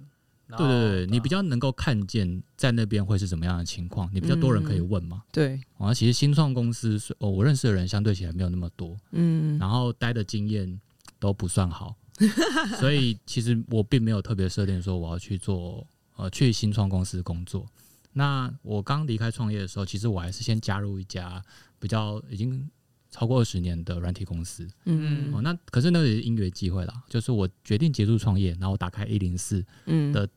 对对对，你比较较能够看见在那边会是怎么样的情况，你比较多人可以问嘛。对，啊，其实新创公司是，哦，我认识的人相对起来没有那么多，嗯。然后待的经验都不算好，所以其实我并没有特别设定说我要去做呃去新创公司工作。那我刚离开创业的时候，其实我还是先加入一家比较已经超过二十年的软体公司。嗯哦，那可是那个也是音乐机会啦，就是我决定结束创业，然后我打开一零四嗯的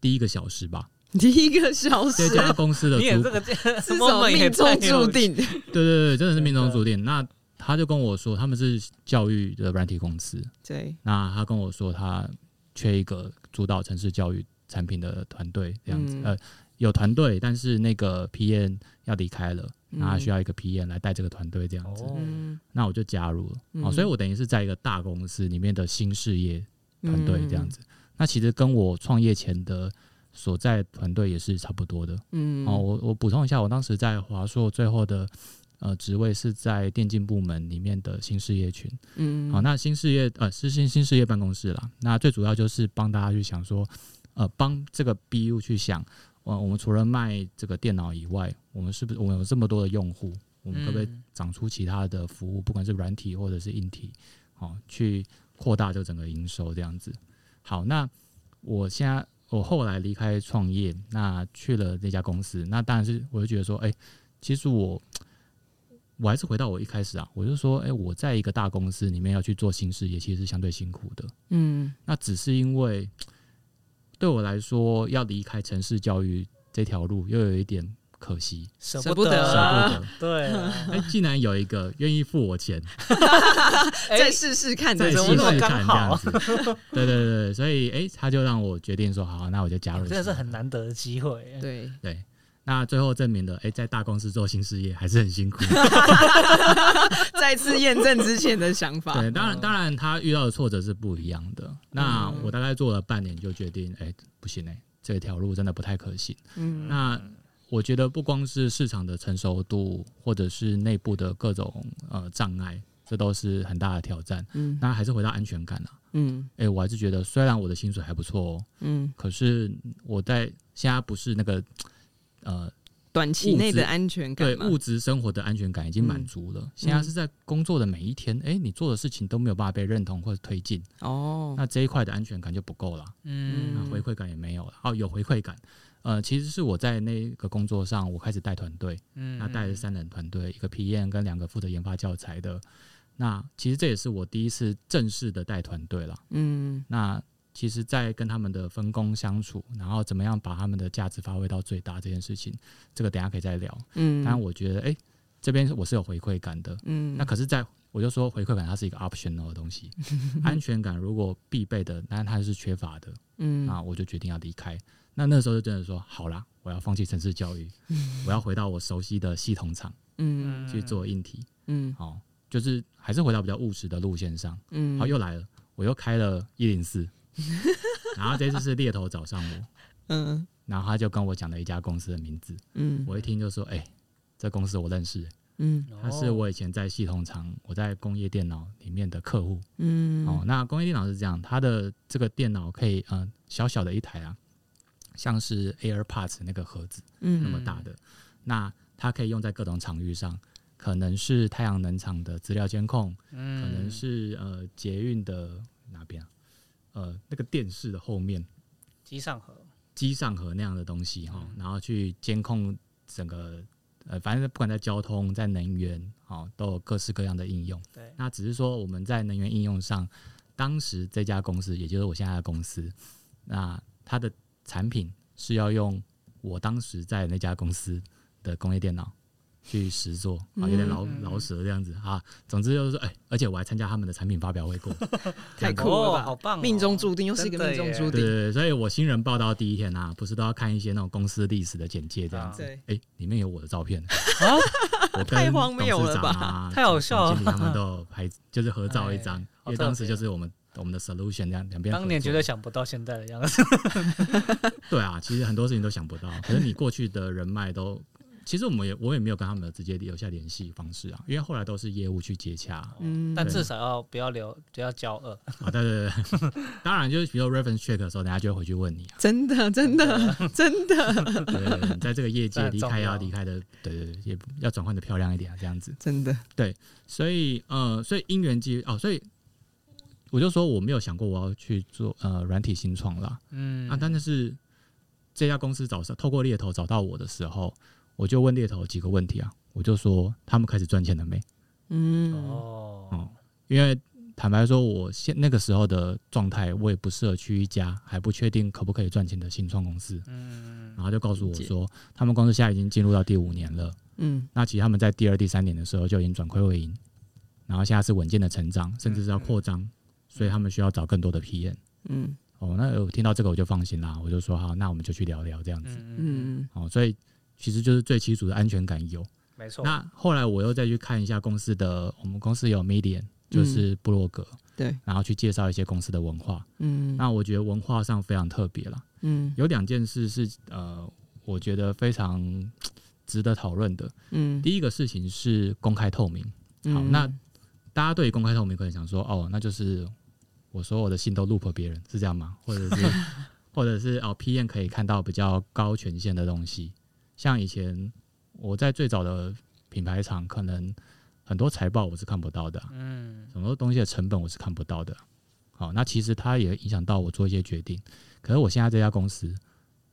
第一个小时吧，第一个小时这家公司的主你也这个是 moment 也种命中注定。对对对，真的是命中注定。那他就跟我说，他们是教育的软体公司，对，那他跟我说，他缺一个主导城市教育产品的团队，这样子。嗯呃，有团队，但是那个 PM 要离开了，那他需要要一个 PM 来带这个团队，这样子。那我就加入了。嗯哦，所以我等于是在一个大公司里面的新事业团队这样子。嗯那其实跟我创业前的所在团队也是差不多的。嗯哦，我我补充一下，我当时在华硕最后的呃职位是在电竞部门里面的新事业群。嗯好，那新事业呃是新新事业办公室啦。那最主要就是帮大家去想说，呃，帮这个 BU 去想，呃，我们除了卖这个电脑以外，我们是不是我们有这么多的用户，我们可不可以嗯长出其他的服务，不管是软体或者是硬体，好、去扩大这个整个营收这样子。好，那我现在我后来离开创业，那去了那家公司，那当然是我就觉得说，哎、其实我我还是回到我一开始啊，我就说，哎、我在一个大公司里面要去做新事业，其实是相对辛苦的。嗯那只是因为对我来说，要离开城市教育这条路，又有一点可惜，舍舍不得舍不得。对啊，哎、竟然有一个愿意付我钱，再试试看再的试试看这样子。对对对对，所以哎、他就让我决定说，好，那我就加入。真的是很难得的机会。对，对。那最后证明了，哎、在大公司做新事业还是很辛苦。再次验证之前的想法。对，当然，当然，他遇到的挫折是不一样的。那嗯我大概做了半年，就决定，哎、不行哎、这条路真的不太可行。嗯那我觉得不光是市场的成熟度，或者是内部的各种呃障碍，这都是很大的挑战。嗯那还是回到安全感啊。嗯哎、我还是觉得，虽然我的薪水还不错哦，嗯可是我在现在不是那个呃短期内的安全感对，物质生活的安全感已经满足了。现在是在工作的每一天，哎、你做的事情都没有办法被认同或者推进，哦，那这一块的安全感就不够了，嗯那回馈感也没有了。哦，有回馈感，呃，其实是我在那个工作上，我开始带团队，嗯那带了三人团队，一个 PM 跟两个负责研发教材的。那其实这也是我第一次正式的带团队了。嗯那其实，在跟他们的分工相处，然后怎么样把他们的价值发挥到最大这件事情，这个等下可以再聊。嗯，当然，我觉得，哎、这边我是有回馈感的。嗯那可是在，我就说回馈感它是一个 optional 的东西，安全感如果必备的，那它是缺乏的，嗯那我就决定要离开。那那时候就真的说，好啦，我要放弃城市教育，我要回到我熟悉的系统厂嗯去做硬体。嗯哦，就是还是回到比较务实的路线上。嗯，好，又来了，我又开了一零四，然后这次是猎头找上我，嗯。然后他就跟我讲了一家公司的名字，嗯。我一听就说，哎、这公司我认识、嗯。他是我以前在系统厂，我在工业电脑里面的客户。嗯。哦，那工业电脑是这样，它的这个电脑可以，嗯、小小的一台啊，像是 AirPods 那个盒子嗯。那嗯么大的，那它可以用在各种场域上，可能是太阳能厂的资料监控，嗯。可能是呃捷运的哪边啊？呃，那个电视的后面机上盒，机上盒那样的东西哈，然后去监控整个呃，反正不管在交通、在能源，哦，都有各式各样的应用。对，那只是说我们在能源应用上，当时这家公司，也就是我现在的公司，那它的产品是要用我当时在那家公司的工业电脑去实做啊，有点老嗯。老舍这样子啊。总之就是说，哎、而且我还参加他们的产品发表会过，太酷哦，了吧，好棒哦，命中注定，又是一个命中注定，对对对，所以我新人报道第一天啊，不是都要看一些那种公司历史的简介这样子？对。哎、里面有我的照片。啊，我跟 太荒谬了吧？董事长啊 太好笑了总经理他们都有拍，就是合照一张，因为当时就是我们我们的 solution 这样两边。当年绝对想不到现在的样子。对啊，其实很多事情都想不到，可是你过去的人脉都，其实我们也我也没有跟他们直接留下联系方式啊，因为后来都是业务去接洽。嗯。但至少要不要留，不要骄傲。啊，对对对，当然就是比如 reference check 的时候，人家就会回去问你啊，真的真的 真的。对对对，你在这个业界离开要 离开的，对对对，也要转换的漂亮一点啊，这样子。真的，对所以呃，所以因缘机哦，所以我就说我没有想过我要去做呃软体新创啦，嗯。啊，但是这家公司找上透过猎头找到我的时候，我就问猎头几个问题啊，我就说他们开始赚钱了没？嗯。哦，因为坦白说，我现那个时候的状态，我也不适合去一家还不确定可不可以赚钱的新创公司。嗯，然后就告诉我说，他们公司现在已经进入到第五年了。嗯。那其实他们在第二、第三年的时候就已经转亏为盈，然后现在是稳健的成长，甚至是要扩张，所以他们需要找更多的 PM。嗯。哦，那我听到这个我就放心啦，我就说好，那我们就去聊聊这样子。嗯，嗯。哦，所以其实就是最基础的安全感有。没错。那后来我又再去看一下公司的，我们公司有 Medium，就是部落格，对，然后去介绍一些公司的文化。嗯那我觉得文化上非常特别了，嗯有两件事是呃，我觉得非常值得讨论的。嗯，第一个事情是公开透明。好，嗯那大家对于公开透明可能想说，哦，那就是我所有的信都 loop 别人，是这样吗？或者是 或者是哦，PM 可以看到比较高权限的东西，像以前我在最早的品牌厂，可能很多财报我是看不到的啊、嗯，很多东西的成本我是看不到的。好，那其实它也影响到我做一些决定。可是我现在这家公司，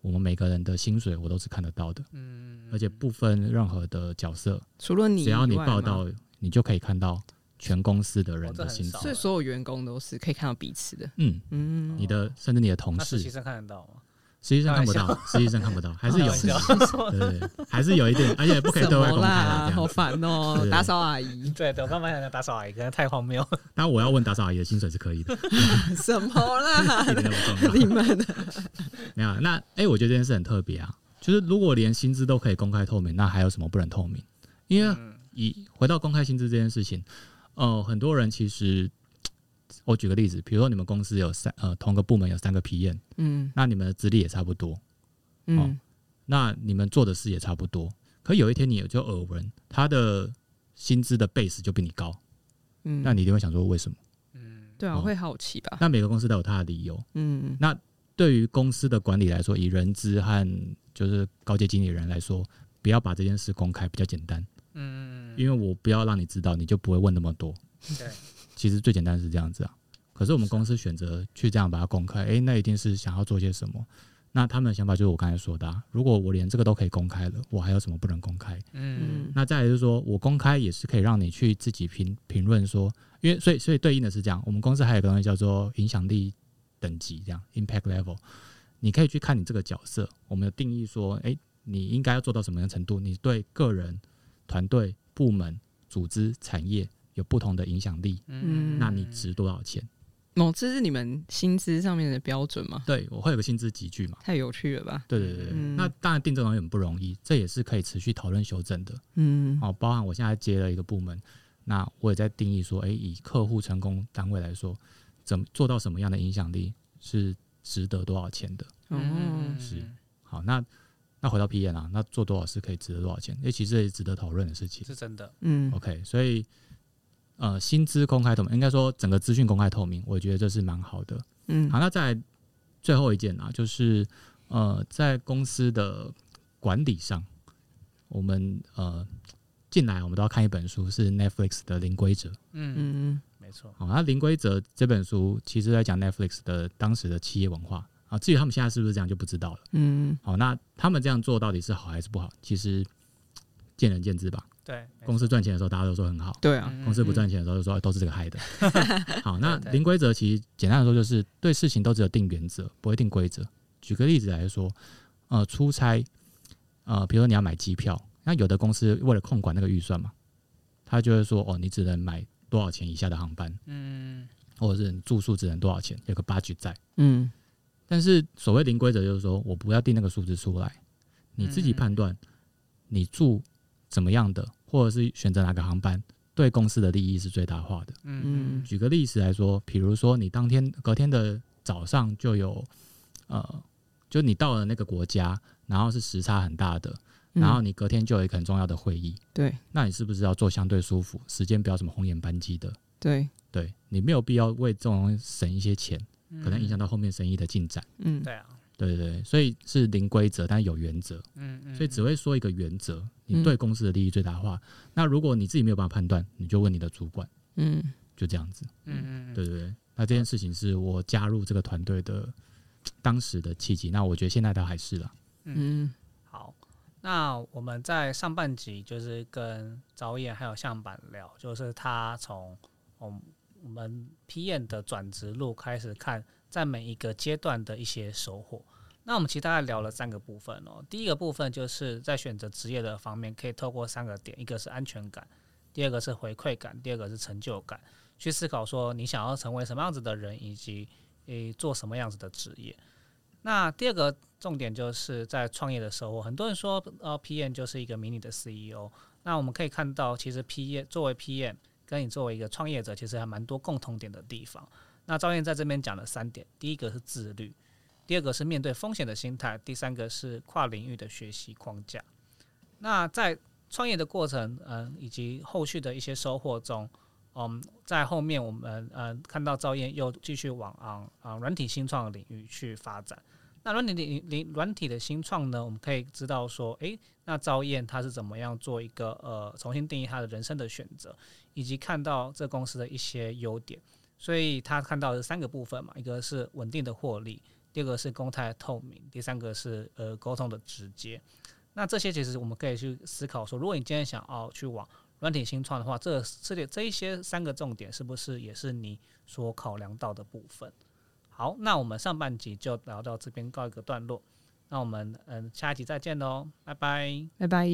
我们每个人的薪水我都是看得到的，嗯，而且不分任何的角色，除了你，只要你报，道，你就可以看到全公司的人的薪水。所以所有员工都是可以看到彼此的。嗯，嗯你的甚至你的同事，其实习生看得到吗？际上看不到，实际上看不到，还是有对还是有一点，而且不可以对外公开的啦？好这样子。烦哦打扫阿姨，对对，我刚刚想讲打扫阿姨，可能太荒谬。当然我要问打扫阿姨的薪水是可以的，什么啦？一点都不重要。你们没有，那哎、我觉得这件事很特别啊，就是如果连薪资都可以公开透明，那还有什么不能透明？因为嗯以回到公开薪资这件事情，呃，很多人其实，我举个例子，比如说你们公司有三呃同个部门有三个 PM，嗯那你们的资历也差不多，嗯那你们做的事也差不多，可有一天你就耳闻他的薪资的 base 就比你高，嗯，那你一定会想说为什么？嗯对啊，哦会好奇吧？那每个公司都有他的理由。嗯那对于公司的管理来说，以人资和就是高阶经理人来说，不要把这件事公开，比较简单。嗯，因为我不要让你知道，你就不会问那么多。对，其实最简单是这样子啊。可是我们公司选择去这样把它公开，诶，那一定是想要做些什么。那他们的想法就是我刚才说的、啊，如果我连这个都可以公开了，我还有什么不能公开？嗯那再来就是说我公开也是可以让你去自己评评论说，因为所以所以对应的是这样，我们公司还有一个东西叫做影响力等级，这样 impact level，你可以去看你这个角色，我们有定义说，诶，你应该要做到什么样的程度，你对个人、团队、部门、组织、产业有不同的影响力，嗯那你值多少钱？某这是你们薪资上面的标准吗？对我会有个薪资集聚嘛？太有趣了吧？对对对对，嗯那当然定这种东西很不容易，这也是可以持续讨论修正的。嗯哦，包含我现在接了一个部门，那我也在定义说，诶，以客户成功单位来说，怎么做到什么样的影响力是值得多少钱的？哦，是好，那那回到 P N 啊，那做多少事可以值得多少钱？诶，其实也是值得讨论的事情。是真的。嗯 OK，所以呃，薪资公开透明，应该说整个资讯公开透明，我觉得这是蛮好的。嗯好，那再来最后一件啊，就是呃，在公司的管理上，我们呃进来，我们都要看一本书，是 Netflix 的《零规则》。嗯，嗯没错。好，那《零规则》这本书其实在讲 Netflix 的当时的企业文化啊。至于他们现在是不是这样就不知道了。嗯好，那他们这样做到底是好还是不好？其实见仁见智吧。对，公司赚钱的时候，大家都说很好。对啊，嗯公司不赚钱的时候就说、哎都是这个害的。好，那零规则其实简单的说就是对事情都只有定原则，不会定规则。举个例子来说，呃，出差，呃，比如说你要买机票，那有的公司为了控管那个预算嘛，他就会说哦，你只能买多少钱以下的航班，嗯或者是你住宿只能多少钱，有个 budget 在。嗯但是所谓零规则就是说我不要定那个数字出来，你自己嗯判断你住怎么样的，或者是选择哪个航班，对公司的利益是最大化的。嗯嗯举个例子来说，比如说你当天隔天的早上就有，呃，就你到了那个国家，然后是时差很大的，嗯然后你隔天就有一个很重要的会议，对那你是不是要做相对舒服，时间不要什么红眼班机的？对对你没有必要为这种省一些钱，嗯可能影响到后面生意的进展。嗯对啊，对对对，所以是零规则，但是有原则，嗯嗯，所以只会说一个原则，你嗯对公司的利益最大化。那如果你自己没有办法判断，你就问你的主管，嗯。就这样子。嗯嗯对对对，那这件事情是我加入这个团队的当时的契机，那我觉得现在都还是了。嗯好，那我们在上半集就是跟导演还有向板聊，就是他从我们我们 PM 的转职路开始看，在每一个阶段的一些收获。那我们其实大概聊了三个部分哦。第一个部分就是在选择职业的方面，可以透过三个点，一个是安全感，第二个是回馈感，第二个是成就感，去思考说你想要成为什么样子的人，以及诶做什么样子的职业。那第二个重点就是在创业的时候，很多人说呃 PM 就是一个迷你的 CEO。那我们可以看到，其实 PM 作为 PM 跟你作为一个创业者，其实还蛮多共同点的地方。那赵燕在这边讲了三点，第一个是自律，第二个是面对风险的心态，第三个是跨领域的学习框架。那在创业的过程，嗯、以及后续的一些收获中，嗯，在后面我们呃看到赵燕又继续往啊啊软体新创领域去发展。那软体领领软体的新创呢，我们可以知道说，诶，那赵燕他是怎么样做一个呃重新定义他的人生的选择，以及看到这公司的一些优点。所以他看到的三个部分嘛，一个是稳定的获利，第二个是公开透明，第三个是呃沟通的直接。那这些其实我们可以去思考说，如果你今天想要去往软体新创的话，这这里这一些三个重点是不是也是你所考量到的部分？好，那我们上半集就聊到这边告一个段落，那我们嗯下一集再见喽，拜拜。拜拜。